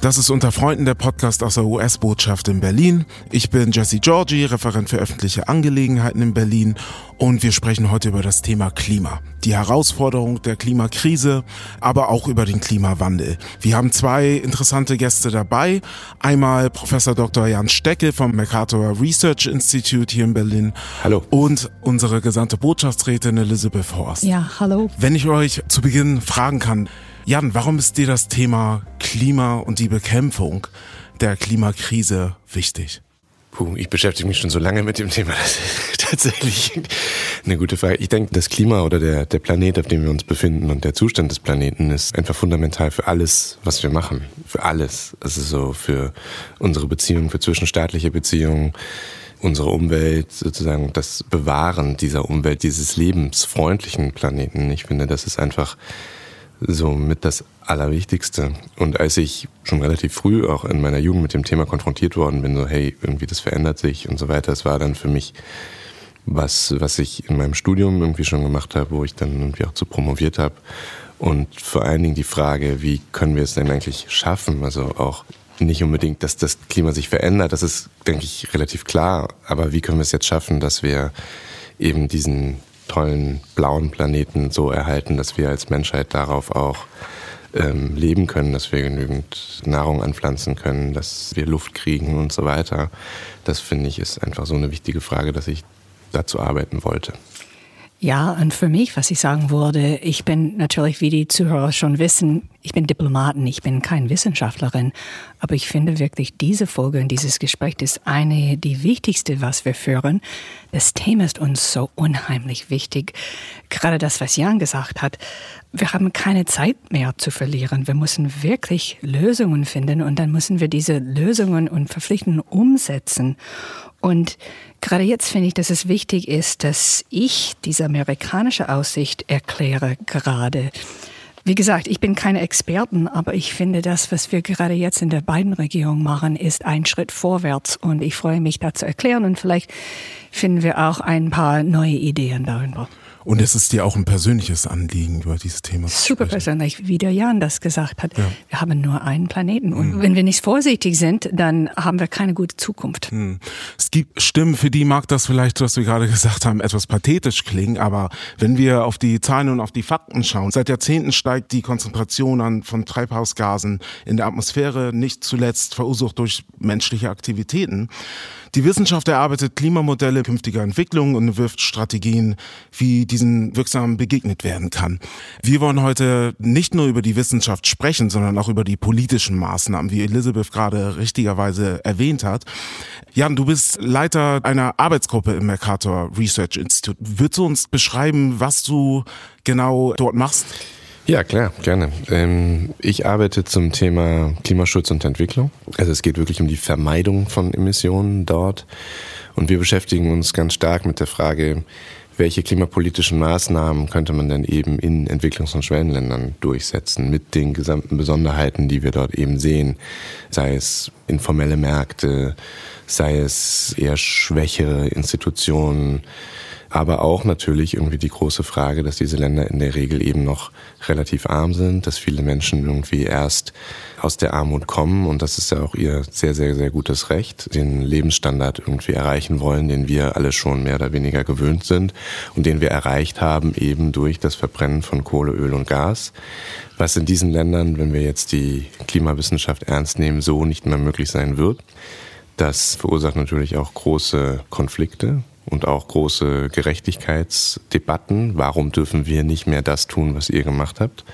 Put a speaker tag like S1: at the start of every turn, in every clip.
S1: das ist unter Freunden der Podcast aus der US-Botschaft in Berlin. Ich bin Jesse Georgie, Referent für öffentliche Angelegenheiten in Berlin und wir sprechen heute über das Thema Klima, die Herausforderung der Klimakrise, aber auch über den Klimawandel. Wir haben zwei interessante Gäste dabei. Einmal Professor Dr. Jan Stecke vom Mercator Research Institute hier in Berlin.
S2: Hallo.
S1: Und unsere gesandte Botschaftsrätin Elizabeth Horst.
S3: Ja, hallo.
S1: Wenn ich euch zu Beginn fragen kann, Jan, warum ist dir das Thema Klima und die Bekämpfung der Klimakrise wichtig?
S2: Puh, ich beschäftige mich schon so lange mit dem Thema. Das ist tatsächlich eine gute Frage. Ich denke, das Klima oder der, der Planet, auf dem wir uns befinden und der Zustand des Planeten ist einfach fundamental für alles, was wir machen. Für alles. Also so für unsere Beziehungen, für zwischenstaatliche Beziehungen, unsere Umwelt, sozusagen das Bewahren dieser Umwelt, dieses lebensfreundlichen Planeten. Ich finde, das ist einfach so mit das Allerwichtigste. Und als ich schon relativ früh auch in meiner Jugend mit dem Thema konfrontiert worden bin, so hey, irgendwie das verändert sich und so weiter, das war dann für mich was, was ich in meinem Studium irgendwie schon gemacht habe, wo ich dann irgendwie auch zu promoviert habe. Und vor allen Dingen die Frage, wie können wir es denn eigentlich schaffen? Also auch nicht unbedingt, dass das Klima sich verändert, das ist, denke ich, relativ klar. Aber wie können wir es jetzt schaffen, dass wir eben diesen tollen blauen Planeten so erhalten, dass wir als Menschheit darauf auch ähm, leben können, dass wir genügend Nahrung anpflanzen können, dass wir Luft kriegen und so weiter. Das finde ich ist einfach so eine wichtige Frage, dass ich dazu arbeiten wollte.
S3: Ja, und für mich, was ich sagen würde, ich bin natürlich, wie die Zuhörer schon wissen, ich bin Diplomatin, ich bin kein Wissenschaftlerin, aber ich finde wirklich, diese Folge und dieses Gespräch ist eine, die wichtigste, was wir führen. Das Thema ist uns so unheimlich wichtig. Gerade das, was Jan gesagt hat, wir haben keine Zeit mehr zu verlieren. Wir müssen wirklich Lösungen finden und dann müssen wir diese Lösungen und Verpflichtungen umsetzen. Und gerade jetzt finde ich, dass es wichtig ist, dass ich diese amerikanische Aussicht erkläre gerade. Wie gesagt, ich bin keine Experten, aber ich finde, das, was wir gerade jetzt in der beiden Regierung machen, ist ein Schritt vorwärts. Und ich freue mich, da zu erklären. Und vielleicht finden wir auch ein paar neue Ideen darüber.
S1: Und es ist dir auch ein persönliches Anliegen, über dieses Thema zu
S3: Super persönlich, wie der Jan das gesagt hat. Ja. Wir haben nur einen Planeten. Und mhm. wenn wir nicht vorsichtig sind, dann haben wir keine gute Zukunft.
S1: Mhm. Es gibt Stimmen, für die mag das vielleicht, was wir gerade gesagt haben, etwas pathetisch klingen. Aber wenn wir auf die Zahlen und auf die Fakten schauen, seit Jahrzehnten steigt die Konzentration an, von Treibhausgasen in der Atmosphäre, nicht zuletzt verursacht durch menschliche Aktivitäten. Die Wissenschaft erarbeitet Klimamodelle künftiger Entwicklungen und wirft Strategien, wie diesen wirksam begegnet werden kann. Wir wollen heute nicht nur über die Wissenschaft sprechen, sondern auch über die politischen Maßnahmen, wie Elisabeth gerade richtigerweise erwähnt hat. Jan, du bist Leiter einer Arbeitsgruppe im Mercator Research Institute. Würdest du uns beschreiben, was du genau dort machst?
S2: Ja, klar, gerne. Ähm, ich arbeite zum Thema Klimaschutz und Entwicklung. Also es geht wirklich um die Vermeidung von Emissionen dort. Und wir beschäftigen uns ganz stark mit der Frage, welche klimapolitischen Maßnahmen könnte man denn eben in Entwicklungs- und Schwellenländern durchsetzen mit den gesamten Besonderheiten, die wir dort eben sehen, sei es informelle Märkte, sei es eher schwächere Institutionen, aber auch natürlich irgendwie die große Frage, dass diese Länder in der Regel eben noch relativ arm sind, dass viele Menschen irgendwie erst aus der Armut kommen und das ist ja auch ihr sehr, sehr, sehr gutes Recht, den Lebensstandard irgendwie erreichen wollen, den wir alle schon mehr oder weniger gewöhnt sind und den wir erreicht haben eben durch das Verbrennen von Kohle, Öl und Gas, was in diesen Ländern, wenn wir jetzt die Klimawissenschaft ernst nehmen, so nicht mehr möglich sein wird. Das verursacht natürlich auch große Konflikte, und auch große Gerechtigkeitsdebatten. Warum dürfen wir nicht mehr das tun, was ihr gemacht habt?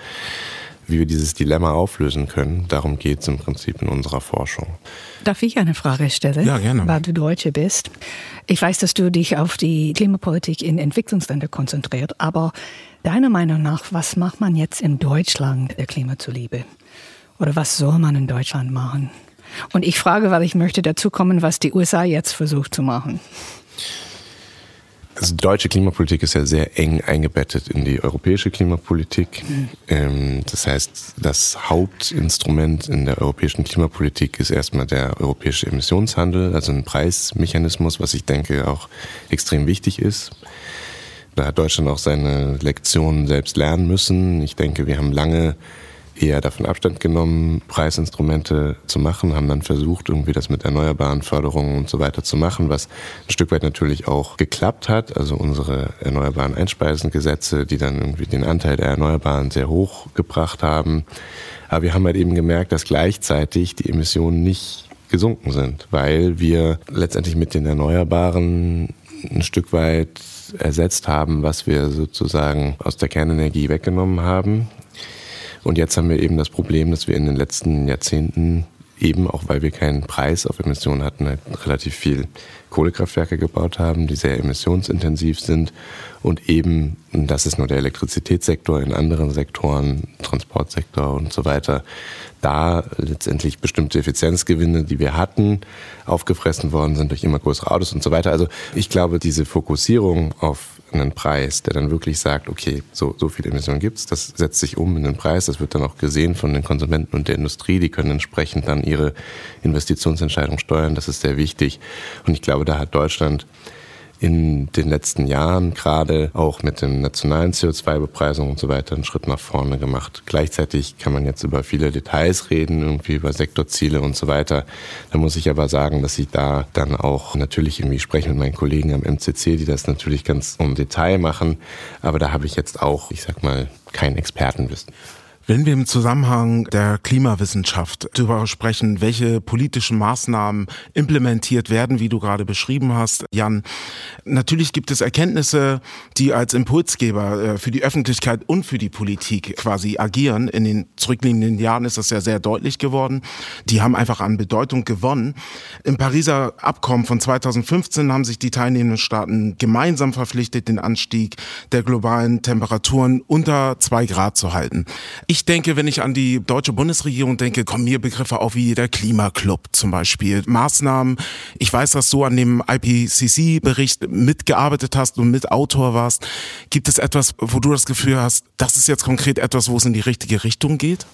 S2: Wie wir dieses Dilemma auflösen können, darum geht es im Prinzip in unserer Forschung.
S3: Darf ich eine Frage stellen?
S1: Ja, gerne.
S3: Weil du Deutsche bist. Ich weiß, dass du dich auf die Klimapolitik in Entwicklungsländern konzentriert, aber deiner Meinung nach, was macht man jetzt in Deutschland der Klima zuliebe? Oder was soll man in Deutschland machen? Und ich frage, weil ich möchte dazu kommen, was die USA jetzt versucht zu machen.
S2: Also deutsche Klimapolitik ist ja sehr eng eingebettet in die europäische Klimapolitik. Mhm. Das heißt, das Hauptinstrument in der europäischen Klimapolitik ist erstmal der europäische Emissionshandel, also ein Preismechanismus, was ich denke auch extrem wichtig ist. Da hat Deutschland auch seine Lektionen selbst lernen müssen. Ich denke, wir haben lange eher davon Abstand genommen, Preisinstrumente zu machen, haben dann versucht, irgendwie das mit erneuerbaren Förderungen und so weiter zu machen, was ein Stück weit natürlich auch geklappt hat. Also unsere erneuerbaren Einspeisengesetze, die dann irgendwie den Anteil der Erneuerbaren sehr hoch gebracht haben. Aber wir haben halt eben gemerkt, dass gleichzeitig die Emissionen nicht gesunken sind, weil wir letztendlich mit den Erneuerbaren ein Stück weit ersetzt haben, was wir sozusagen aus der Kernenergie weggenommen haben. Und jetzt haben wir eben das Problem, dass wir in den letzten Jahrzehnten eben, auch weil wir keinen Preis auf Emissionen hatten, halt relativ viel Kohlekraftwerke gebaut haben, die sehr emissionsintensiv sind. Und eben, das ist nur der Elektrizitätssektor, in anderen Sektoren, Transportsektor und so weiter, da letztendlich bestimmte Effizienzgewinne, die wir hatten, aufgefressen worden sind durch immer größere Autos und so weiter. Also ich glaube, diese Fokussierung auf einen Preis, der dann wirklich sagt, okay, so, so viele Emissionen gibt's, das setzt sich um in den Preis, das wird dann auch gesehen von den Konsumenten und der Industrie, die können entsprechend dann ihre Investitionsentscheidung steuern, das ist sehr wichtig. Und ich glaube, da hat Deutschland in den letzten Jahren gerade auch mit den nationalen CO2-Bepreisungen und so weiter einen Schritt nach vorne gemacht. Gleichzeitig kann man jetzt über viele Details reden, irgendwie über Sektorziele und so weiter. Da muss ich aber sagen, dass ich da dann auch natürlich irgendwie spreche mit meinen Kollegen am MCC, die das natürlich ganz im Detail machen. Aber da habe ich jetzt auch, ich sag mal, kein Expertenwissen.
S1: Wenn wir im Zusammenhang der Klimawissenschaft darüber sprechen, welche politischen Maßnahmen implementiert werden, wie du gerade beschrieben hast, Jan, natürlich gibt es Erkenntnisse, die als Impulsgeber äh, für die Öffentlichkeit und für die Politik quasi agieren. In den zurückliegenden Jahren ist das ja sehr deutlich geworden. Die haben einfach an Bedeutung gewonnen. Im Pariser Abkommen von 2015 haben sich die teilnehmenden Staaten gemeinsam verpflichtet, den Anstieg der globalen Temperaturen unter zwei Grad zu halten. Denke, wenn ich an die deutsche Bundesregierung denke, kommen mir Begriffe auf wie der Klimaclub zum Beispiel. Maßnahmen. Ich weiß, dass du an dem IPCC-Bericht mitgearbeitet hast und Mitautor warst. Gibt es etwas, wo du das Gefühl hast, das ist jetzt konkret etwas, wo es in die richtige Richtung geht?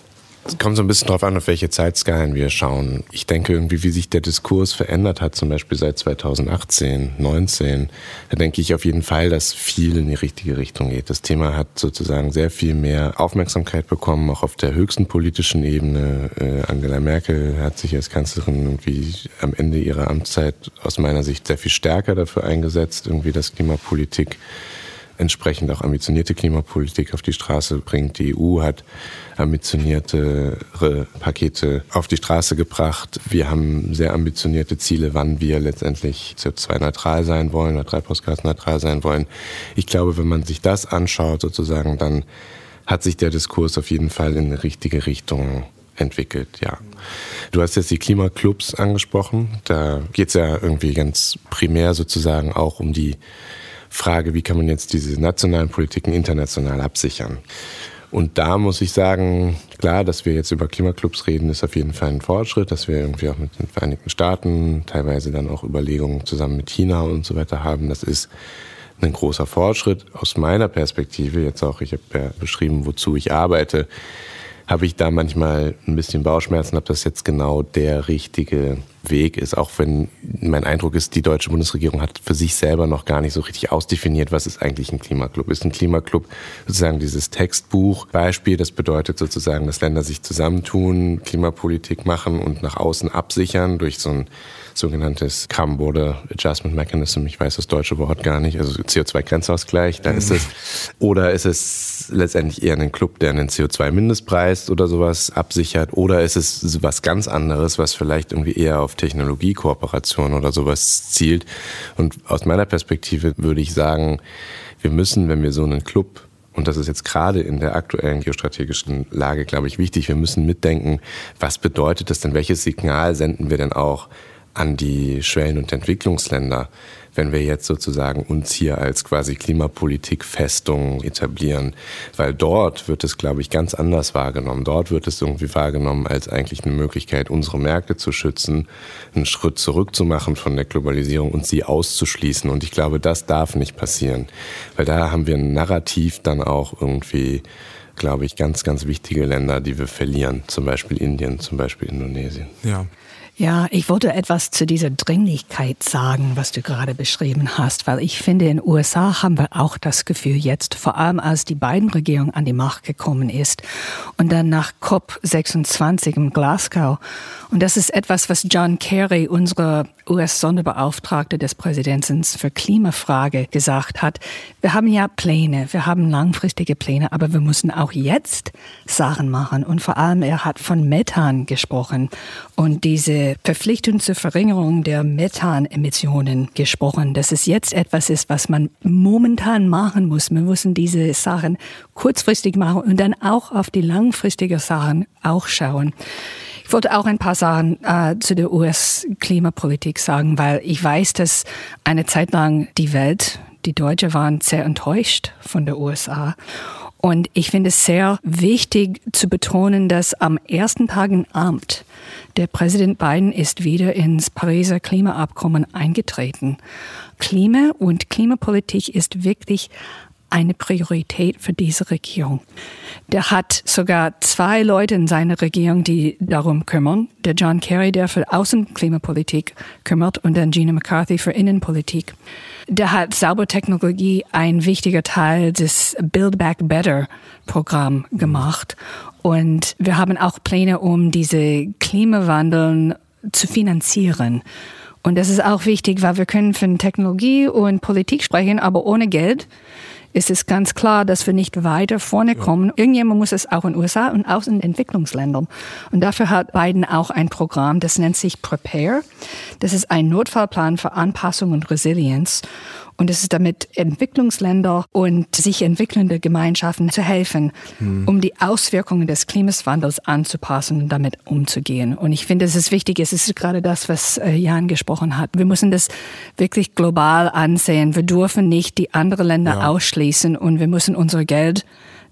S2: Es kommt so ein bisschen drauf an, auf welche Zeitskalen wir schauen. Ich denke irgendwie, wie sich der Diskurs verändert hat, zum Beispiel seit 2018, 19, da denke ich auf jeden Fall, dass viel in die richtige Richtung geht. Das Thema hat sozusagen sehr viel mehr Aufmerksamkeit bekommen, auch auf der höchsten politischen Ebene. Äh, Angela Merkel hat sich als Kanzlerin irgendwie am Ende ihrer Amtszeit aus meiner Sicht sehr viel stärker dafür eingesetzt, irgendwie das Klimapolitik entsprechend auch ambitionierte Klimapolitik auf die Straße bringt. Die EU hat ambitioniertere Pakete auf die Straße gebracht. Wir haben sehr ambitionierte Ziele, wann wir letztendlich CO2-neutral sein wollen oder treibhausgasneutral sein wollen. Ich glaube, wenn man sich das anschaut, sozusagen, dann hat sich der Diskurs auf jeden Fall in eine richtige Richtung entwickelt, ja. Du hast jetzt die Klimaclubs angesprochen. Da geht es ja irgendwie ganz primär sozusagen auch um die Frage, wie kann man jetzt diese nationalen Politiken international absichern. Und da muss ich sagen, klar, dass wir jetzt über Klimaclubs reden, ist auf jeden Fall ein Fortschritt, dass wir irgendwie auch mit den Vereinigten Staaten teilweise dann auch Überlegungen zusammen mit China und so weiter haben. Das ist ein großer Fortschritt aus meiner Perspektive. Jetzt auch, ich habe ja beschrieben, wozu ich arbeite habe ich da manchmal ein bisschen Bauchschmerzen, ob das jetzt genau der richtige Weg ist. Auch wenn mein Eindruck ist, die deutsche Bundesregierung hat für sich selber noch gar nicht so richtig ausdefiniert, was ist eigentlich ein Klimaclub. Ist ein Klimaclub sozusagen dieses Textbuch Beispiel, das bedeutet sozusagen, dass Länder sich zusammentun, Klimapolitik machen und nach außen absichern durch so ein sogenanntes Carbon Border Adjustment Mechanism. Ich weiß das deutsche Wort gar nicht. Also CO2-Grenzausgleich, da ist es. Oder ist es letztendlich eher ein Club, der einen CO2-Mindestpreis oder sowas absichert? Oder ist es was ganz anderes, was vielleicht irgendwie eher auf Technologiekooperation oder sowas zielt? Und aus meiner Perspektive würde ich sagen, wir müssen, wenn wir so einen Club und das ist jetzt gerade in der aktuellen geostrategischen Lage, glaube ich, wichtig. Wir müssen mitdenken, was bedeutet das denn? Welches Signal senden wir denn auch an die Schwellen- und Entwicklungsländer, wenn wir jetzt sozusagen uns hier als quasi Klimapolitikfestung etablieren. Weil dort wird es, glaube ich, ganz anders wahrgenommen. Dort wird es irgendwie wahrgenommen als eigentlich eine Möglichkeit, unsere Märkte zu schützen, einen Schritt zurückzumachen von der Globalisierung und sie auszuschließen. Und ich glaube, das darf nicht passieren. Weil da haben wir ein Narrativ dann auch irgendwie glaube ich, ganz, ganz wichtige Länder, die wir verlieren. Zum Beispiel Indien, zum Beispiel Indonesien.
S1: Ja.
S3: Ja, ich wollte etwas zu dieser Dringlichkeit sagen, was du gerade beschrieben hast, weil ich finde, in den USA haben wir auch das Gefühl jetzt, vor allem als die beiden Regierungen an die Macht gekommen ist und dann nach COP26 in Glasgow. Und das ist etwas, was John Kerry, unsere US-Sonderbeauftragte des Präsidenten für Klimafrage, gesagt hat. Wir haben ja Pläne, wir haben langfristige Pläne, aber wir müssen auch jetzt Sachen machen. Und vor allem, er hat von Methan gesprochen und diese Verpflichtung zur Verringerung der Methanemissionen gesprochen. Dass es jetzt etwas ist, was man momentan machen muss. Wir müssen diese Sachen kurzfristig machen und dann auch auf die langfristigen Sachen auch schauen. Ich wollte auch ein paar Sachen äh, zu der US-Klimapolitik sagen, weil ich weiß, dass eine Zeit lang die Welt, die Deutsche waren sehr enttäuscht von der USA. Und ich finde es sehr wichtig zu betonen, dass am ersten Tag im Amt der Präsident Biden ist wieder ins Pariser Klimaabkommen eingetreten. Klima und Klimapolitik ist wirklich eine Priorität für diese Regierung. Der hat sogar zwei Leute in seiner Regierung, die darum kümmern. Der John Kerry, der für Außenklimapolitik kümmert und dann Gina McCarthy für Innenpolitik. Der hat Saubertechnologie ein wichtiger Teil des Build Back Better Programm gemacht. Und wir haben auch Pläne, um diese Klimawandel zu finanzieren. Und das ist auch wichtig, weil wir können von Technologie und Politik sprechen, aber ohne Geld ist es ganz klar, dass wir nicht weiter vorne kommen. Irgendjemand muss es auch in den USA und auch in Entwicklungsländern. Und dafür hat Biden auch ein Programm, das nennt sich Prepare. Das ist ein Notfallplan für Anpassung und Resilienz. Und es ist damit Entwicklungsländer und sich entwickelnde Gemeinschaften zu helfen, hm. um die Auswirkungen des Klimawandels anzupassen und damit umzugehen. Und ich finde, es ist wichtig, es ist gerade das, was äh, Jan gesprochen hat. Wir müssen das wirklich global ansehen. Wir dürfen nicht die anderen Länder ja. ausschließen und wir müssen unser Geld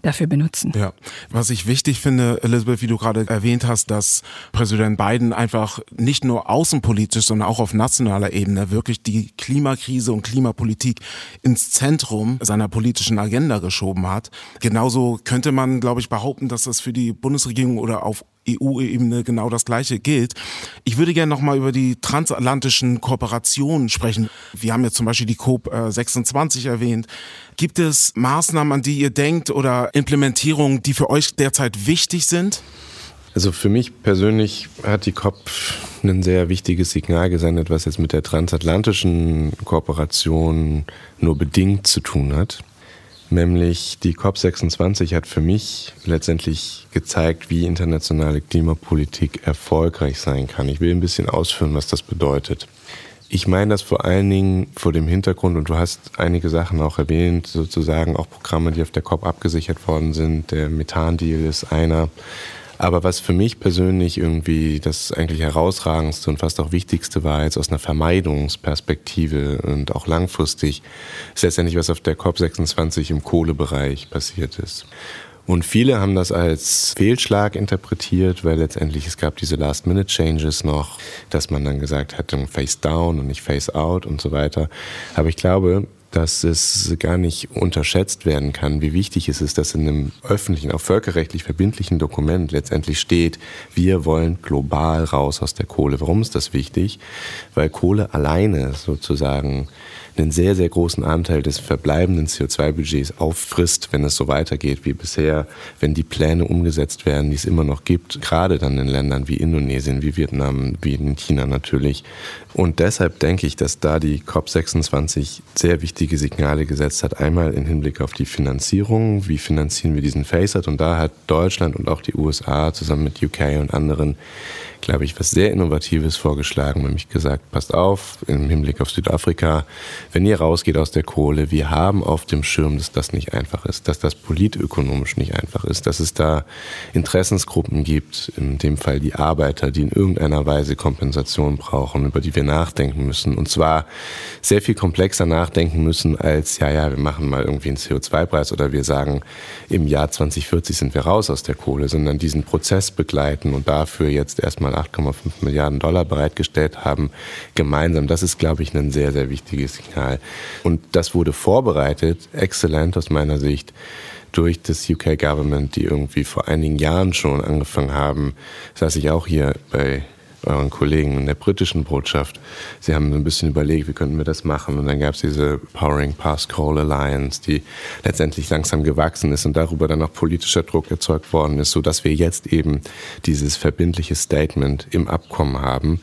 S3: dafür benutzen.
S1: Ja, was ich wichtig finde, Elizabeth, wie du gerade erwähnt hast, dass Präsident Biden einfach nicht nur außenpolitisch, sondern auch auf nationaler Ebene wirklich die Klimakrise und Klimapolitik ins Zentrum seiner politischen Agenda geschoben hat. Genauso könnte man, glaube ich, behaupten, dass das für die Bundesregierung oder auf EU-Ebene genau das Gleiche gilt. Ich würde gerne nochmal über die transatlantischen Kooperationen sprechen. Wir haben ja zum Beispiel die COP26 äh, erwähnt. Gibt es Maßnahmen, an die ihr denkt oder Implementierungen, die für euch derzeit wichtig sind?
S2: Also für mich persönlich hat die COP ein sehr wichtiges Signal gesendet, was jetzt mit der transatlantischen Kooperation nur bedingt zu tun hat. Nämlich die COP26 hat für mich letztendlich gezeigt, wie internationale Klimapolitik erfolgreich sein kann. Ich will ein bisschen ausführen, was das bedeutet. Ich meine das vor allen Dingen vor dem Hintergrund, und du hast einige Sachen auch erwähnt, sozusagen auch Programme, die auf der COP abgesichert worden sind. Der Methan-Deal ist einer. Aber was für mich persönlich irgendwie das eigentlich herausragendste und fast auch wichtigste war, jetzt aus einer Vermeidungsperspektive und auch langfristig, ist letztendlich, was auf der COP26 im Kohlebereich passiert ist. Und viele haben das als Fehlschlag interpretiert, weil letztendlich es gab diese Last-Minute-Changes noch, dass man dann gesagt hat, Face Down und nicht Face Out und so weiter. Aber ich glaube, dass es gar nicht unterschätzt werden kann, wie wichtig es ist, dass in einem öffentlichen, auch völkerrechtlich verbindlichen Dokument letztendlich steht, wir wollen global raus aus der Kohle. Warum ist das wichtig? Weil Kohle alleine sozusagen einen sehr, sehr großen Anteil des verbleibenden CO2-Budgets auffrisst, wenn es so weitergeht wie bisher, wenn die Pläne umgesetzt werden, die es immer noch gibt, gerade dann in Ländern wie Indonesien, wie Vietnam, wie in China natürlich. Und deshalb denke ich, dass da die COP26 sehr wichtige Signale gesetzt hat. Einmal im Hinblick auf die Finanzierung, wie finanzieren wir diesen FACET? Und da hat Deutschland und auch die USA zusammen mit UK und anderen glaube ich, was sehr Innovatives vorgeschlagen, nämlich gesagt, passt auf, im Hinblick auf Südafrika, wenn ihr rausgeht aus der Kohle, wir haben auf dem Schirm, dass das nicht einfach ist, dass das politökonomisch nicht einfach ist, dass es da Interessensgruppen gibt, in dem Fall die Arbeiter, die in irgendeiner Weise Kompensation brauchen, über die wir nachdenken müssen. Und zwar sehr viel komplexer nachdenken müssen als, ja, ja, wir machen mal irgendwie einen CO2-Preis oder wir sagen, im Jahr 2040 sind wir raus aus der Kohle, sondern diesen Prozess begleiten und dafür jetzt erstmal 8,5 Milliarden Dollar bereitgestellt haben, gemeinsam. Das ist, glaube ich, ein sehr, sehr wichtiges Signal. Und das wurde vorbereitet, exzellent aus meiner Sicht, durch das UK Government, die irgendwie vor einigen Jahren schon angefangen haben, saß ich auch hier bei euren Kollegen in der britischen Botschaft. Sie haben so ein bisschen überlegt, wie könnten wir das machen. Und dann gab es diese Powering Past Coal Alliance, die letztendlich langsam gewachsen ist und darüber dann auch politischer Druck erzeugt worden ist, sodass wir jetzt eben dieses verbindliche Statement im Abkommen haben.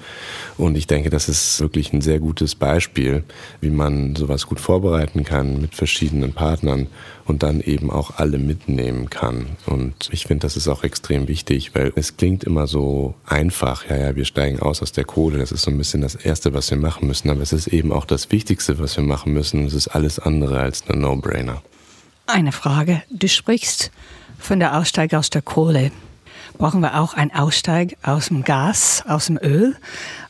S2: Und ich denke, das ist wirklich ein sehr gutes Beispiel, wie man sowas gut vorbereiten kann mit verschiedenen Partnern und dann eben auch alle mitnehmen kann. Und ich finde, das ist auch extrem wichtig, weil es klingt immer so einfach, ja, ja, wir steigen aus aus der Kohle, das ist so ein bisschen das Erste, was wir machen müssen, aber es ist eben auch das Wichtigste, was wir machen müssen. Es ist alles andere als ein No-Brainer.
S3: Eine Frage. Du sprichst von der Aussteig aus der Kohle. Brauchen wir auch einen Aussteig aus dem Gas, aus dem Öl?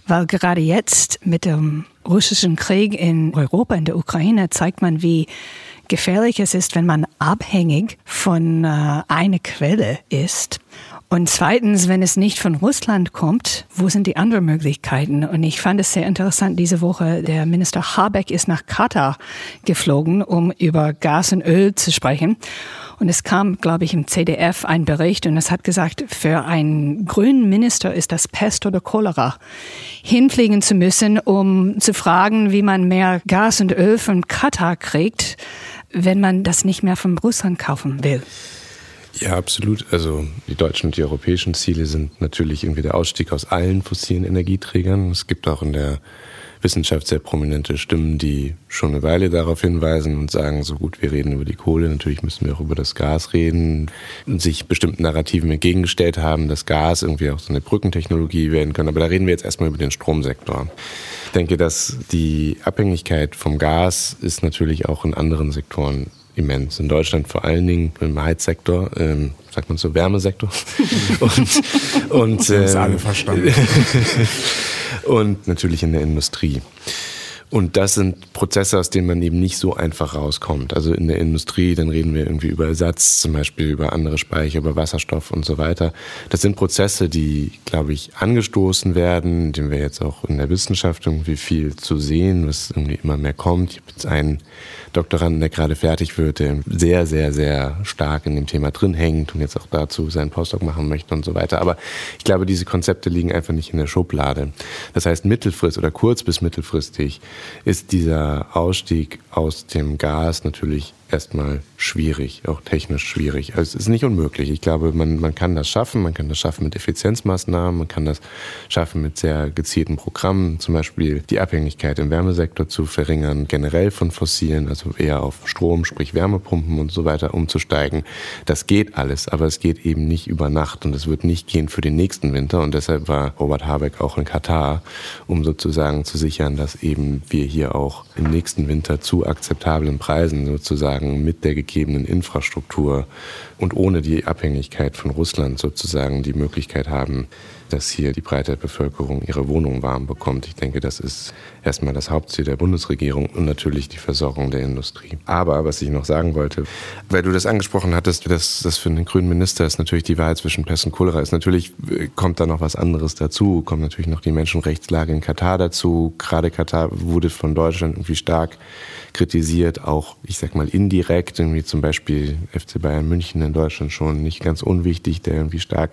S3: Weil gerade jetzt mit dem russischen Krieg in Europa, in der Ukraine, zeigt man, wie gefährlich es ist, wenn man abhängig von äh, einer Quelle ist. Und zweitens, wenn es nicht von Russland kommt, wo sind die anderen Möglichkeiten? Und ich fand es sehr interessant diese Woche, der Minister Habeck ist nach Katar geflogen, um über Gas und Öl zu sprechen. Und es kam, glaube ich, im CDF ein Bericht und es hat gesagt, für einen grünen Minister ist das Pest oder Cholera, hinfliegen zu müssen, um zu fragen, wie man mehr Gas und Öl von Katar kriegt wenn man das nicht mehr von Russland kaufen will.
S2: Ja, absolut. Also die deutschen und die europäischen Ziele sind natürlich irgendwie der Ausstieg aus allen fossilen Energieträgern. Es gibt auch in der Wissenschaft sehr prominente Stimmen, die schon eine Weile darauf hinweisen und sagen, so gut, wir reden über die Kohle, natürlich müssen wir auch über das Gas reden und sich bestimmten Narrativen entgegengestellt haben, dass Gas irgendwie auch so eine Brückentechnologie werden kann. Aber da reden wir jetzt erstmal über den Stromsektor. Ich denke, dass die Abhängigkeit vom Gas ist natürlich auch in anderen Sektoren immens. In Deutschland vor allen Dingen im Heizsektor, ähm, sagt man so, Wärmesektor. und, und,
S1: ähm, alle verstanden.
S2: und natürlich in der Industrie. Und das sind Prozesse, aus denen man eben nicht so einfach rauskommt. Also in der Industrie, dann reden wir irgendwie über Ersatz, zum Beispiel über andere Speicher, über Wasserstoff und so weiter. Das sind Prozesse, die, glaube ich, angestoßen werden, denen wir jetzt auch in der Wissenschaft irgendwie viel zu sehen, was irgendwie immer mehr kommt. Ich habe jetzt einen Doktoranden, der gerade fertig wird, der sehr, sehr, sehr stark in dem Thema drin hängt und jetzt auch dazu seinen Postdoc machen möchte und so weiter. Aber ich glaube, diese Konzepte liegen einfach nicht in der Schublade. Das heißt, mittelfristig oder kurz bis mittelfristig ist dieser Ausstieg aus dem Gas natürlich erstmal schwierig, auch technisch schwierig. Also es ist nicht unmöglich. Ich glaube, man, man kann das schaffen. Man kann das schaffen mit Effizienzmaßnahmen. Man kann das schaffen mit sehr gezielten Programmen. Zum Beispiel die Abhängigkeit im Wärmesektor zu verringern, generell von fossilen, also eher auf Strom, sprich Wärmepumpen und so weiter umzusteigen. Das geht alles, aber es geht eben nicht über Nacht und es wird nicht gehen für den nächsten Winter. Und deshalb war Robert Habeck auch in Katar, um sozusagen zu sichern, dass eben wir hier auch im nächsten Winter zu akzeptablen Preisen sozusagen sozusagen mit der gegebenen Infrastruktur und ohne die Abhängigkeit von Russland sozusagen die Möglichkeit haben, dass hier die breite Bevölkerung ihre Wohnung warm bekommt. Ich denke, das ist erstmal das Hauptziel der Bundesregierung und natürlich die Versorgung der Industrie. Aber was ich noch sagen wollte, weil du das angesprochen hattest, dass das für einen grünen Minister ist natürlich die Wahl zwischen Pest und Cholera ist. Natürlich äh, kommt da noch was anderes dazu, kommt natürlich noch die Menschenrechtslage in Katar dazu. Gerade Katar wurde von Deutschland irgendwie stark kritisiert, auch, ich sag mal, indirekt, irgendwie zum Beispiel FC Bayern München in Deutschland schon nicht ganz unwichtig, der irgendwie stark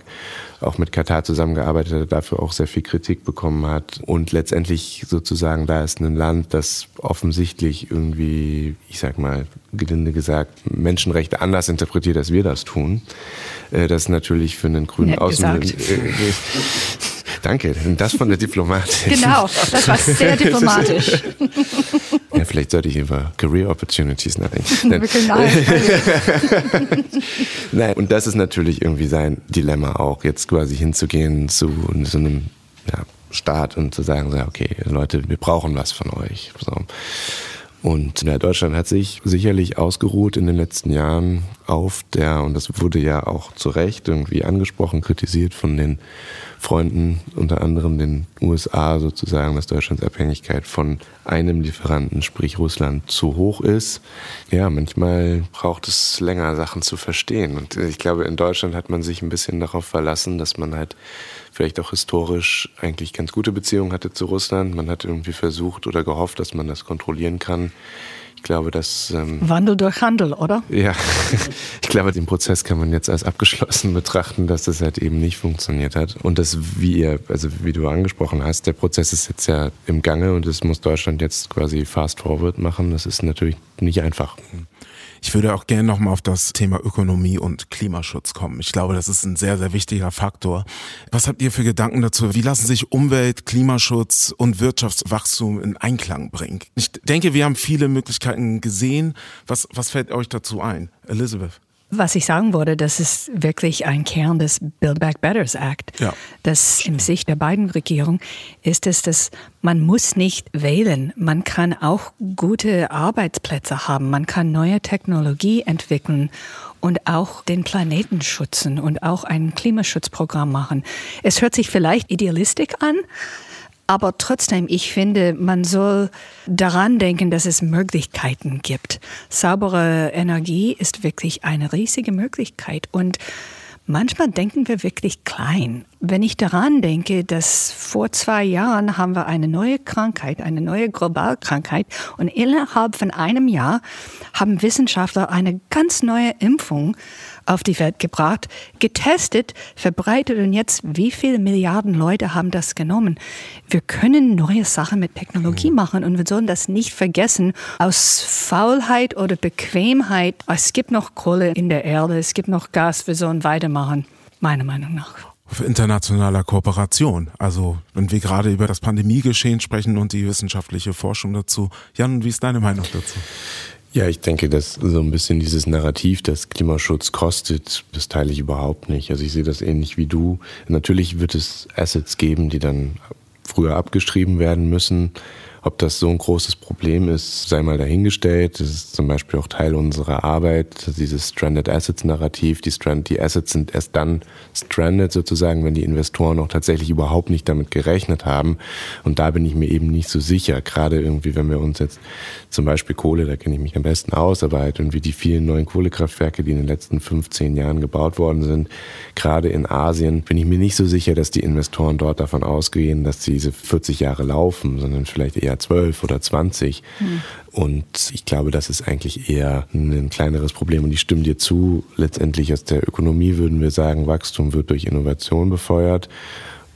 S2: auch mit Katar zusammengearbeitet hat, dafür auch sehr viel Kritik bekommen hat. Und letztendlich sozusagen, da ist ein Land, das offensichtlich irgendwie, ich sag mal, gelinde gesagt, Menschenrechte anders interpretiert, als wir das tun. Äh, das ist natürlich für einen grünen Außenminister. Danke, das von der Diplomatin.
S3: Genau, das war sehr diplomatisch.
S2: Ja, vielleicht sollte ich über Career Opportunities nachdenken. Nein. Nein, und das ist natürlich irgendwie sein Dilemma auch, jetzt quasi hinzugehen zu so einem ja, Staat und zu sagen, okay, Leute, wir brauchen was von euch. So. Und ja, Deutschland hat sich sicherlich ausgeruht in den letzten Jahren auf der, und das wurde ja auch zu Recht irgendwie angesprochen, kritisiert von den Freunden, unter anderem den USA sozusagen, dass Deutschlands Abhängigkeit von einem Lieferanten, sprich Russland, zu hoch ist. Ja, manchmal braucht es länger, Sachen zu verstehen. Und ich glaube, in Deutschland hat man sich ein bisschen darauf verlassen, dass man halt vielleicht auch historisch eigentlich ganz gute Beziehungen hatte zu Russland. Man hat irgendwie versucht oder gehofft, dass man das kontrollieren kann. Ich glaube, dass.
S3: Ähm, Wandel durch Handel, oder?
S2: Ja, ich glaube, den Prozess kann man jetzt als abgeschlossen betrachten, dass das halt eben nicht funktioniert hat. Und das, wie ihr, also wie du angesprochen hast, der Prozess ist jetzt ja im Gange und das muss Deutschland jetzt quasi fast forward machen. Das ist natürlich nicht einfach.
S1: Ich würde auch gerne nochmal auf das Thema Ökonomie und Klimaschutz kommen. Ich glaube, das ist ein sehr, sehr wichtiger Faktor. Was habt ihr für Gedanken dazu? Wie lassen sich Umwelt, Klimaschutz und Wirtschaftswachstum in Einklang bringen? Ich denke, wir haben viele Möglichkeiten gesehen. Was, was fällt euch dazu ein? Elizabeth?
S3: Was ich sagen wollte, das ist wirklich ein Kern des Build Back Betters Act. Ja. Das im Sicht der beiden Regierungen ist es, dass man muss nicht wählen. Man kann auch gute Arbeitsplätze haben. Man kann neue Technologie entwickeln und auch den Planeten schützen und auch ein Klimaschutzprogramm machen. Es hört sich vielleicht idealistisch an, aber trotzdem, ich finde, man soll daran denken, dass es Möglichkeiten gibt. Saubere Energie ist wirklich eine riesige Möglichkeit und Manchmal denken wir wirklich klein. Wenn ich daran denke, dass vor zwei Jahren haben wir eine neue Krankheit, eine neue Globalkrankheit und innerhalb von einem Jahr haben Wissenschaftler eine ganz neue Impfung auf die Welt gebracht, getestet, verbreitet und jetzt wie viele Milliarden Leute haben das genommen? Wir können neue Sachen mit Technologie mhm. machen und wir sollen das nicht vergessen aus Faulheit oder Bequemheit. Es gibt noch Kohle in der Erde, es gibt noch Gas, wir sollen weitermachen, meiner Meinung nach
S1: auf internationaler Kooperation. Also wenn wir gerade über das Pandemiegeschehen sprechen und die wissenschaftliche Forschung dazu. Jan, wie ist deine Meinung dazu?
S2: Ja, ich denke, dass so ein bisschen dieses Narrativ, dass Klimaschutz kostet, das teile ich überhaupt nicht. Also ich sehe das ähnlich wie du. Natürlich wird es Assets geben, die dann früher abgeschrieben werden müssen. Ob das so ein großes Problem ist, sei mal dahingestellt. Das ist zum Beispiel auch Teil unserer Arbeit, dieses Stranded Assets Narrativ. Die, Strand, die Assets sind erst dann stranded sozusagen, wenn die Investoren auch tatsächlich überhaupt nicht damit gerechnet haben. Und da bin ich mir eben nicht so sicher. Gerade irgendwie, wenn wir uns jetzt zum Beispiel Kohle, da kenne ich mich am besten aus, aber halt irgendwie die vielen neuen Kohlekraftwerke, die in den letzten 15 Jahren gebaut worden sind, gerade in Asien, bin ich mir nicht so sicher, dass die Investoren dort davon ausgehen, dass diese 40 Jahre laufen, sondern vielleicht eher 12 oder 20. Mhm. Und ich glaube, das ist eigentlich eher ein kleineres Problem. Und ich stimme dir zu, letztendlich aus der Ökonomie würden wir sagen, Wachstum wird durch Innovation befeuert.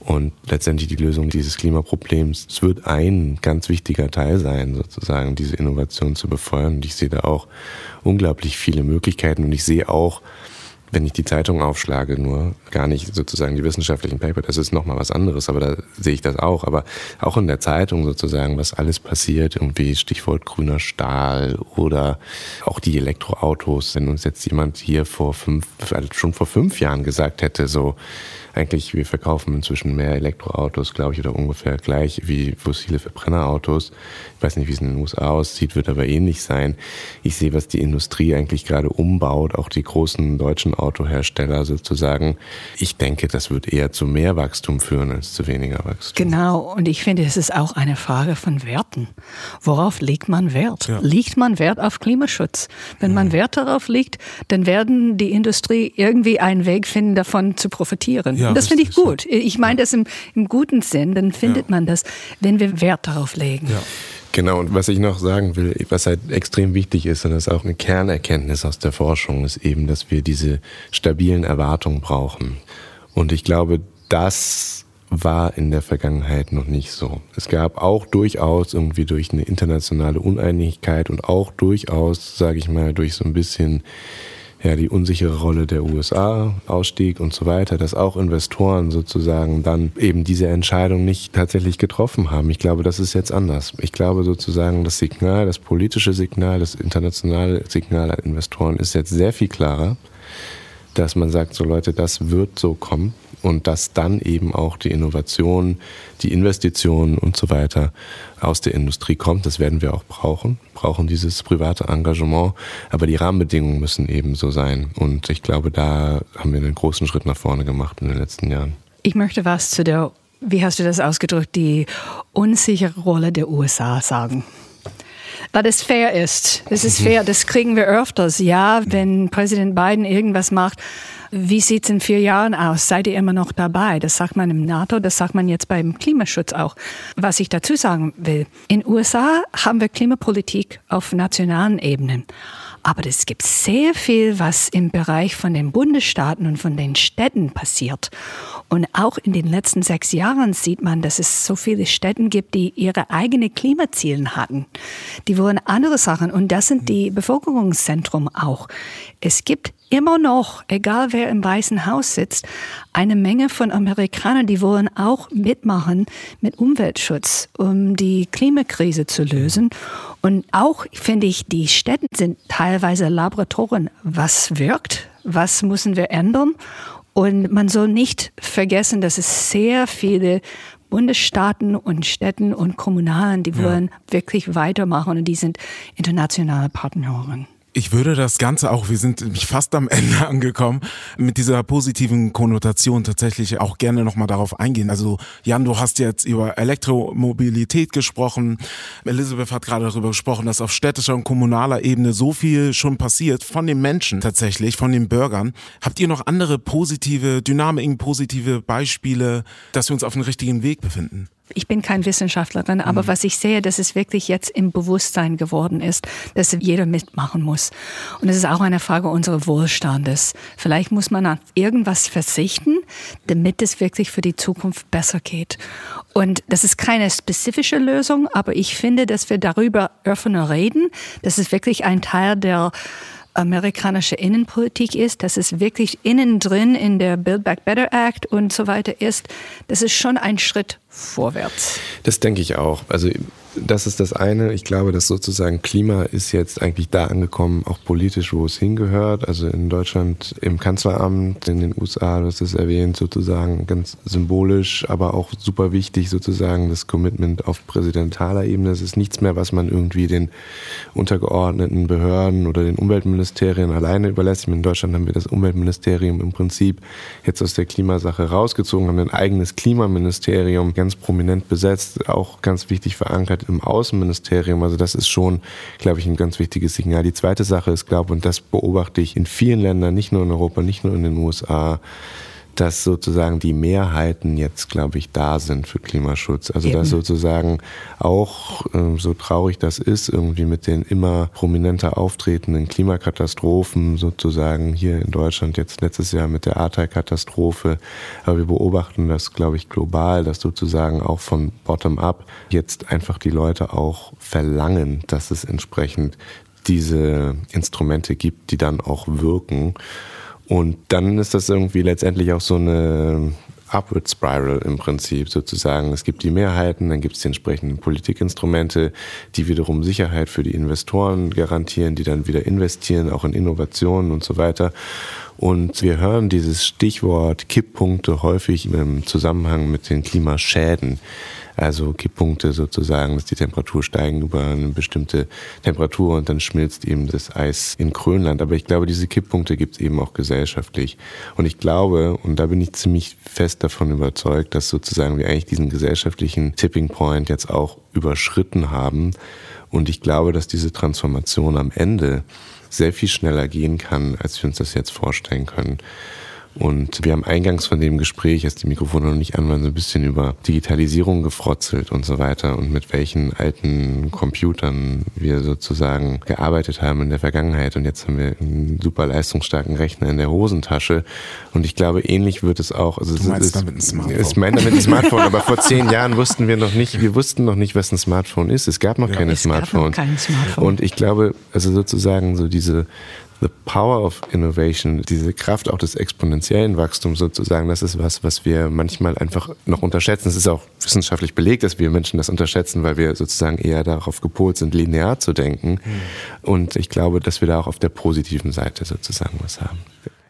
S2: Und letztendlich die Lösung dieses Klimaproblems, es wird ein ganz wichtiger Teil sein, sozusagen diese Innovation zu befeuern. Und ich sehe da auch unglaublich viele Möglichkeiten. Und ich sehe auch, wenn ich die Zeitung aufschlage, nur gar nicht sozusagen die wissenschaftlichen Paper, das ist nochmal was anderes, aber da sehe ich das auch. Aber auch in der Zeitung sozusagen, was alles passiert, irgendwie Stichwort grüner Stahl oder auch die Elektroautos, wenn uns jetzt jemand hier vor fünf, also schon vor fünf Jahren gesagt hätte, so, eigentlich, wir verkaufen inzwischen mehr Elektroautos, glaube ich, oder ungefähr gleich wie fossile Verbrennerautos. Ich weiß nicht, wie es in den USA aussieht, wird aber ähnlich sein. Ich sehe, was die Industrie eigentlich gerade umbaut, auch die großen deutschen Autohersteller sozusagen. Ich denke, das wird eher zu mehr Wachstum führen als zu weniger Wachstum.
S3: Genau, und ich finde, es ist auch eine Frage von Werten. Worauf legt man Wert? Ja. Liegt man Wert auf Klimaschutz? Wenn man Wert darauf legt, dann werden die Industrie irgendwie einen Weg finden, davon zu profitieren. Ja. Ja, das finde ich gut. Ich meine das im, im, guten Sinn, dann findet ja. man das, wenn wir Wert darauf legen. Ja.
S2: Genau, und was ich noch sagen will, was halt extrem wichtig ist, und das ist auch eine Kernerkenntnis aus der Forschung, ist eben, dass wir diese stabilen Erwartungen brauchen. Und ich glaube, das war in der Vergangenheit noch nicht so. Es gab auch durchaus irgendwie durch eine internationale Uneinigkeit und auch durchaus, sage ich mal, durch so ein bisschen ja, die unsichere Rolle der USA, Ausstieg und so weiter, dass auch Investoren sozusagen dann eben diese Entscheidung nicht tatsächlich getroffen haben. Ich glaube, das ist jetzt anders. Ich glaube sozusagen, das Signal, das politische Signal, das internationale Signal an Investoren ist jetzt sehr viel klarer, dass man sagt, so Leute, das wird so kommen und dass dann eben auch die Innovation, die Investitionen und so weiter aus der Industrie kommt. Das werden wir auch brauchen, brauchen dieses private Engagement, aber die Rahmenbedingungen müssen eben so sein und ich glaube, da haben wir einen großen Schritt nach vorne gemacht in den letzten Jahren.
S3: Ich möchte was zu der, wie hast du das ausgedrückt, die unsichere Rolle der USA sagen weil es fair ist. Es ist fair, das kriegen wir öfters. Ja, wenn Präsident Biden irgendwas macht, wie sieht es in vier Jahren aus? Seid ihr immer noch dabei? Das sagt man im NATO, das sagt man jetzt beim Klimaschutz auch. Was ich dazu sagen will, in USA haben wir Klimapolitik auf nationalen Ebenen. Aber es gibt sehr viel, was im Bereich von den Bundesstaaten und von den Städten passiert. Und auch in den letzten sechs Jahren sieht man, dass es so viele Städte gibt, die ihre eigenen Klimaziele hatten. Die wollen andere Sachen. Und das sind die Bevölkerungszentrum auch. Es gibt immer noch, egal wer im Weißen Haus sitzt, eine Menge von Amerikanern, die wollen auch mitmachen mit Umweltschutz, um die Klimakrise zu lösen. Und auch finde ich, die Städte sind teilweise Laboratoren. Was wirkt? Was müssen wir ändern? Und man soll nicht vergessen, dass es sehr viele Bundesstaaten und Städten und Kommunalen, die wollen ja. wirklich weitermachen und die sind internationale Partnerin.
S1: Ich würde das Ganze auch, wir sind fast am Ende angekommen, mit dieser positiven Konnotation tatsächlich auch gerne nochmal darauf eingehen. Also Jan, du hast jetzt über Elektromobilität gesprochen. Elisabeth hat gerade darüber gesprochen, dass auf städtischer und kommunaler Ebene so viel schon passiert von den Menschen tatsächlich, von den Bürgern. Habt ihr noch andere positive Dynamiken, positive Beispiele, dass wir uns auf dem richtigen Weg befinden?
S3: Ich bin kein Wissenschaftlerin, aber mhm. was ich sehe, dass es wirklich jetzt im Bewusstsein geworden ist, dass jeder mitmachen muss. Und es ist auch eine Frage unseres Wohlstandes. Vielleicht muss man auf irgendwas verzichten, damit es wirklich für die Zukunft besser geht. Und das ist keine spezifische Lösung, aber ich finde, dass wir darüber offener reden. Das ist wirklich ein Teil der amerikanische Innenpolitik ist, dass es wirklich innen drin in der Build Back Better Act und so weiter ist, das ist schon ein Schritt vorwärts.
S2: Das denke ich auch. Also das ist das eine. Ich glaube, dass sozusagen Klima ist jetzt eigentlich da angekommen, auch politisch, wo es hingehört. Also in Deutschland im Kanzleramt, in den USA, du hast es erwähnt, sozusagen ganz symbolisch, aber auch super wichtig sozusagen das Commitment auf präsidentaler Ebene. Es ist nichts mehr, was man irgendwie den untergeordneten Behörden oder den Umweltministerien alleine überlässt. In Deutschland haben wir das Umweltministerium im Prinzip jetzt aus der Klimasache rausgezogen, haben ein eigenes Klimaministerium ganz prominent besetzt, auch ganz wichtig verankert im Außenministerium. Also das ist schon, glaube ich, ein ganz wichtiges Signal. Die zweite Sache ist, glaube und das beobachte ich in vielen Ländern, nicht nur in Europa, nicht nur in den USA, dass sozusagen die Mehrheiten jetzt, glaube ich, da sind für Klimaschutz. Also Eben. dass sozusagen auch, äh, so traurig das ist, irgendwie mit den immer prominenter auftretenden Klimakatastrophen, sozusagen hier in Deutschland jetzt letztes Jahr mit der Ahrtal-Katastrophe, aber wir beobachten das, glaube ich, global, dass sozusagen auch von Bottom-up jetzt einfach die Leute auch verlangen, dass es entsprechend diese Instrumente gibt, die dann auch wirken. Und dann ist das irgendwie letztendlich auch so eine Upward Spiral im Prinzip sozusagen. Es gibt die Mehrheiten, dann gibt es die entsprechenden Politikinstrumente, die wiederum Sicherheit für die Investoren garantieren, die dann wieder investieren, auch in Innovationen und so weiter. Und wir hören dieses Stichwort Kipppunkte häufig im Zusammenhang mit den Klimaschäden also Kipppunkte sozusagen, dass die Temperatur steigen über eine bestimmte Temperatur und dann schmilzt eben das Eis in Grönland. Aber ich glaube, diese Kipppunkte gibt es eben auch gesellschaftlich. Und ich glaube, und da bin ich ziemlich fest davon überzeugt, dass sozusagen wir eigentlich diesen gesellschaftlichen Tipping Point jetzt auch überschritten haben. Und ich glaube, dass diese Transformation am Ende sehr viel schneller gehen kann, als wir uns das jetzt vorstellen können. Und wir haben eingangs von dem Gespräch, als die Mikrofone noch nicht an waren, so ein bisschen über Digitalisierung gefrotzelt und so weiter und mit welchen alten Computern wir sozusagen gearbeitet haben in der Vergangenheit. Und jetzt haben wir einen super leistungsstarken Rechner in der Hosentasche. Und ich glaube, ähnlich wird es auch. Also
S1: du meinst
S2: es,
S1: damit ein Smartphone?
S2: Ich meine damit ein Smartphone, aber vor zehn Jahren wussten wir noch nicht, wir wussten noch nicht, was ein Smartphone ist. Es gab noch ja, keine es Smartphones.
S3: Gab noch kein Smartphone.
S2: Und ich glaube, also sozusagen so diese the power of innovation, diese Kraft auch des exponentiellen Wachstums sozusagen, das ist was, was wir manchmal einfach noch unterschätzen. Es ist auch wissenschaftlich belegt, dass wir Menschen das unterschätzen, weil wir sozusagen eher darauf gepolt sind, linear zu denken. Mhm. Und ich glaube, dass wir da auch auf der positiven Seite sozusagen was haben.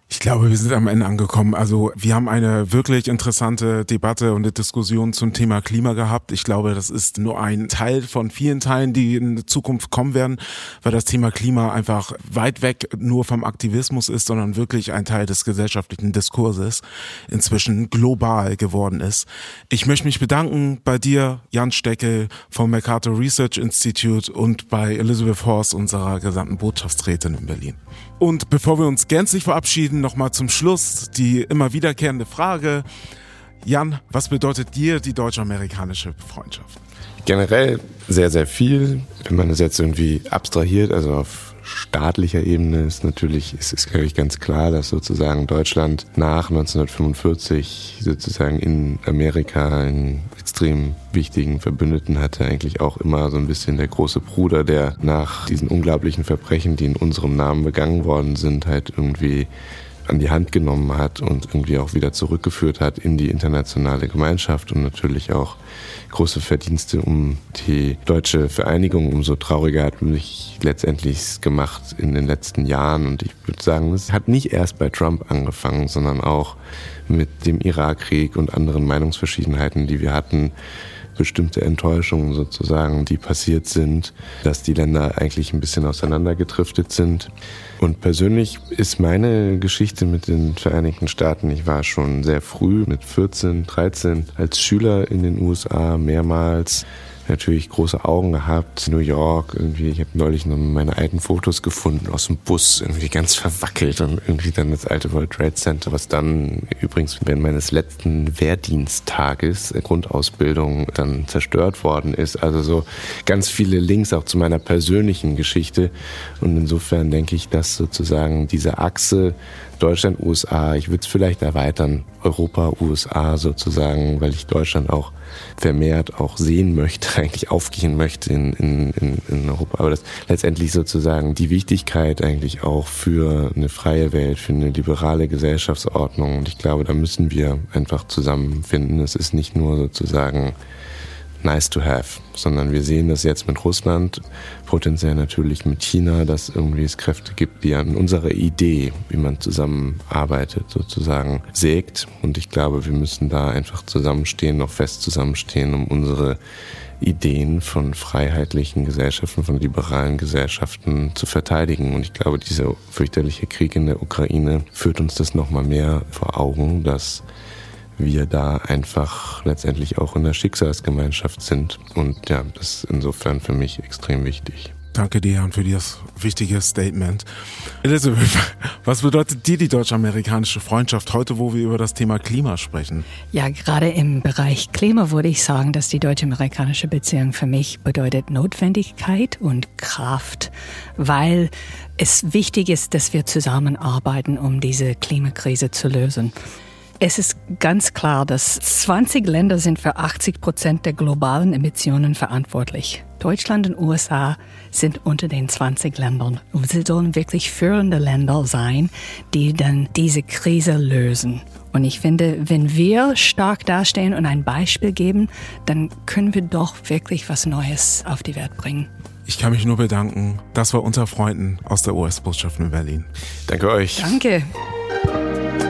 S1: Ich glaube, wir sind am Ende angekommen. Also wir haben eine wirklich interessante Debatte und eine Diskussion zum Thema Klima gehabt. Ich glaube, das ist nur ein Teil von vielen Teilen, die in Zukunft kommen werden, weil das Thema Klima einfach weit weg nur vom Aktivismus ist, sondern wirklich ein Teil des gesellschaftlichen Diskurses inzwischen global geworden ist. Ich möchte mich bedanken bei dir, Jan Steckel vom Mercator Research Institute und bei Elizabeth Horst, unserer gesamten Botschaftsrätin in Berlin. Und bevor wir uns gänzlich verabschieden, nochmal zum Schluss die immer wiederkehrende Frage. Jan, was bedeutet dir die deutsch-amerikanische Freundschaft?
S2: Generell sehr, sehr viel. Wenn man das jetzt irgendwie abstrahiert, also auf staatlicher Ebene ist natürlich, ist, ist glaube ich ganz klar, dass sozusagen Deutschland nach 1945 sozusagen in Amerika einen extrem wichtigen Verbündeten hatte, eigentlich auch immer so ein bisschen der große Bruder, der nach diesen unglaublichen Verbrechen, die in unserem Namen begangen worden sind, halt irgendwie an die Hand genommen hat und irgendwie auch wieder zurückgeführt hat in die internationale Gemeinschaft und natürlich auch große Verdienste um die deutsche Vereinigung. Umso trauriger hat mich letztendlich gemacht in den letzten Jahren. Und ich würde sagen, es hat nicht erst bei Trump angefangen, sondern auch mit dem Irakkrieg und anderen Meinungsverschiedenheiten, die wir hatten bestimmte Enttäuschungen sozusagen, die passiert sind, dass die Länder eigentlich ein bisschen auseinandergedriftet sind. Und persönlich ist meine Geschichte mit den Vereinigten Staaten, ich war schon sehr früh mit 14, 13 als Schüler in den USA mehrmals natürlich große Augen gehabt. New York, irgendwie, ich habe neulich noch meine alten Fotos gefunden aus dem Bus, irgendwie ganz verwackelt und irgendwie dann das alte World Trade Center, was dann übrigens während meines letzten Wehrdiensttages, äh, Grundausbildung, dann zerstört worden ist. Also so ganz viele Links auch zu meiner persönlichen Geschichte. Und insofern denke ich, dass sozusagen diese Achse Deutschland, USA, ich würde es vielleicht erweitern, Europa, USA sozusagen, weil ich Deutschland auch vermehrt auch sehen möchte, eigentlich aufgehen möchte in, in, in, Europa. Aber das letztendlich sozusagen die Wichtigkeit eigentlich auch für eine freie Welt, für eine liberale Gesellschaftsordnung. Und ich glaube, da müssen wir einfach zusammenfinden. Es ist nicht nur sozusagen nice to have, sondern wir sehen das jetzt mit Russland, potenziell natürlich mit China, dass irgendwie es Kräfte gibt, die an unserer Idee, wie man zusammenarbeitet, sozusagen sägt. Und ich glaube, wir müssen da einfach zusammenstehen, noch fest zusammenstehen, um unsere Ideen von freiheitlichen Gesellschaften, von liberalen Gesellschaften zu verteidigen. Und ich glaube, dieser fürchterliche Krieg in der Ukraine führt uns das nochmal mehr vor Augen, dass wir da einfach letztendlich auch in der Schicksalsgemeinschaft sind. Und ja, das ist insofern für mich extrem wichtig.
S1: Danke dir und für dieses wichtige Statement. Elizabeth, was bedeutet dir die deutsch-amerikanische Freundschaft heute, wo wir über das Thema Klima sprechen?
S3: Ja, gerade im Bereich Klima würde ich sagen, dass die deutsch-amerikanische Beziehung für mich bedeutet Notwendigkeit und Kraft, weil es wichtig ist, dass wir zusammenarbeiten, um diese Klimakrise zu lösen. Es ist ganz klar, dass 20 Länder sind für 80 Prozent der globalen Emissionen verantwortlich. Deutschland und USA sind unter den 20 Ländern. Und sie sollen wirklich führende Länder sein, die dann diese Krise lösen. Und ich finde, wenn wir stark dastehen und ein Beispiel geben, dann können wir doch wirklich was Neues auf die Welt bringen.
S1: Ich kann mich nur bedanken. Das war unter Freunden aus der US-Botschaft in Berlin.
S2: Danke euch.
S3: Danke.